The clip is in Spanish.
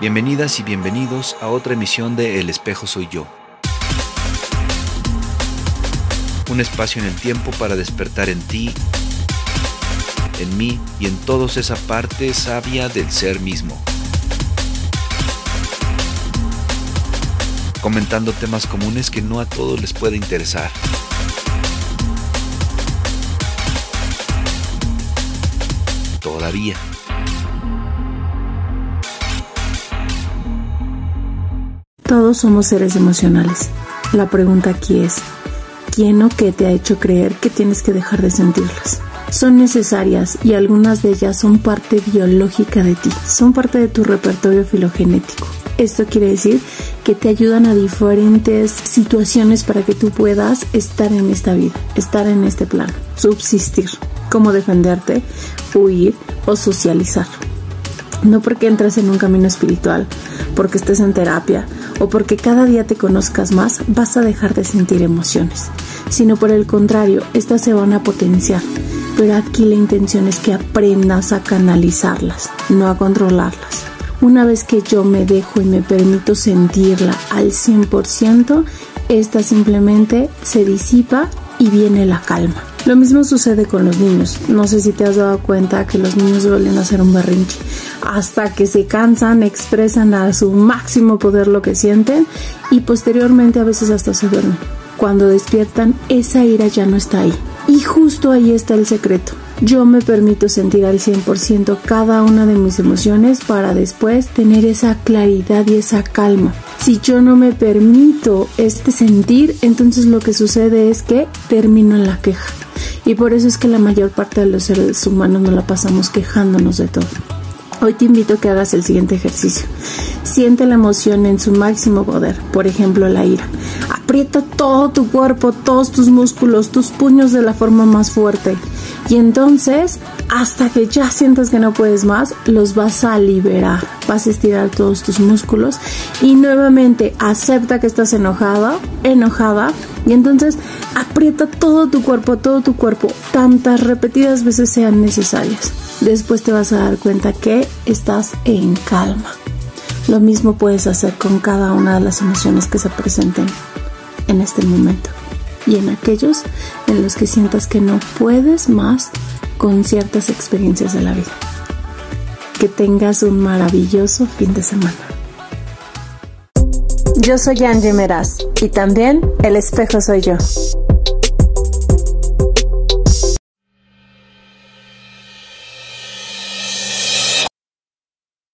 Bienvenidas y bienvenidos a otra emisión de El espejo soy yo. Un espacio en el tiempo para despertar en ti, en mí y en todos esa parte sabia del ser mismo. Comentando temas comunes que no a todos les puede interesar. Todavía. Todos somos seres emocionales. La pregunta aquí es, ¿quién o qué te ha hecho creer que tienes que dejar de sentirlas? Son necesarias y algunas de ellas son parte biológica de ti, son parte de tu repertorio filogenético. Esto quiere decir que te ayudan a diferentes situaciones para que tú puedas estar en esta vida, estar en este plano, subsistir, cómo defenderte, huir o socializar. No porque entres en un camino espiritual, porque estés en terapia o porque cada día te conozcas más, vas a dejar de sentir emociones, sino por el contrario, estas se van a potenciar. Pero aquí la intención es que aprendas a canalizarlas, no a controlarlas. Una vez que yo me dejo y me permito sentirla al 100%, esta simplemente se disipa y viene la calma. Lo mismo sucede con los niños. No sé si te has dado cuenta que los niños suelen hacer un berrinche. Hasta que se cansan, expresan a su máximo poder lo que sienten y posteriormente a veces hasta se duermen. Cuando despiertan, esa ira ya no está ahí. Y justo ahí está el secreto. Yo me permito sentir al 100% cada una de mis emociones para después tener esa claridad y esa calma. Si yo no me permito este sentir, entonces lo que sucede es que termino en la queja. Y por eso es que la mayor parte de los seres humanos no la pasamos quejándonos de todo. Hoy te invito a que hagas el siguiente ejercicio. Siente la emoción en su máximo poder, por ejemplo la ira. Aprieta todo tu cuerpo, todos tus músculos, tus puños de la forma más fuerte. Y entonces, hasta que ya sientas que no puedes más, los vas a liberar. Vas a estirar todos tus músculos y nuevamente acepta que estás enojada, enojada. Y entonces aprieta todo tu cuerpo, todo tu cuerpo, tantas repetidas veces sean necesarias. Después te vas a dar cuenta que estás en calma. Lo mismo puedes hacer con cada una de las emociones que se presenten en este momento y en aquellos en los que sientas que no puedes más con ciertas experiencias de la vida. Que tengas un maravilloso fin de semana. Yo soy Angie Meraz y también el espejo soy yo.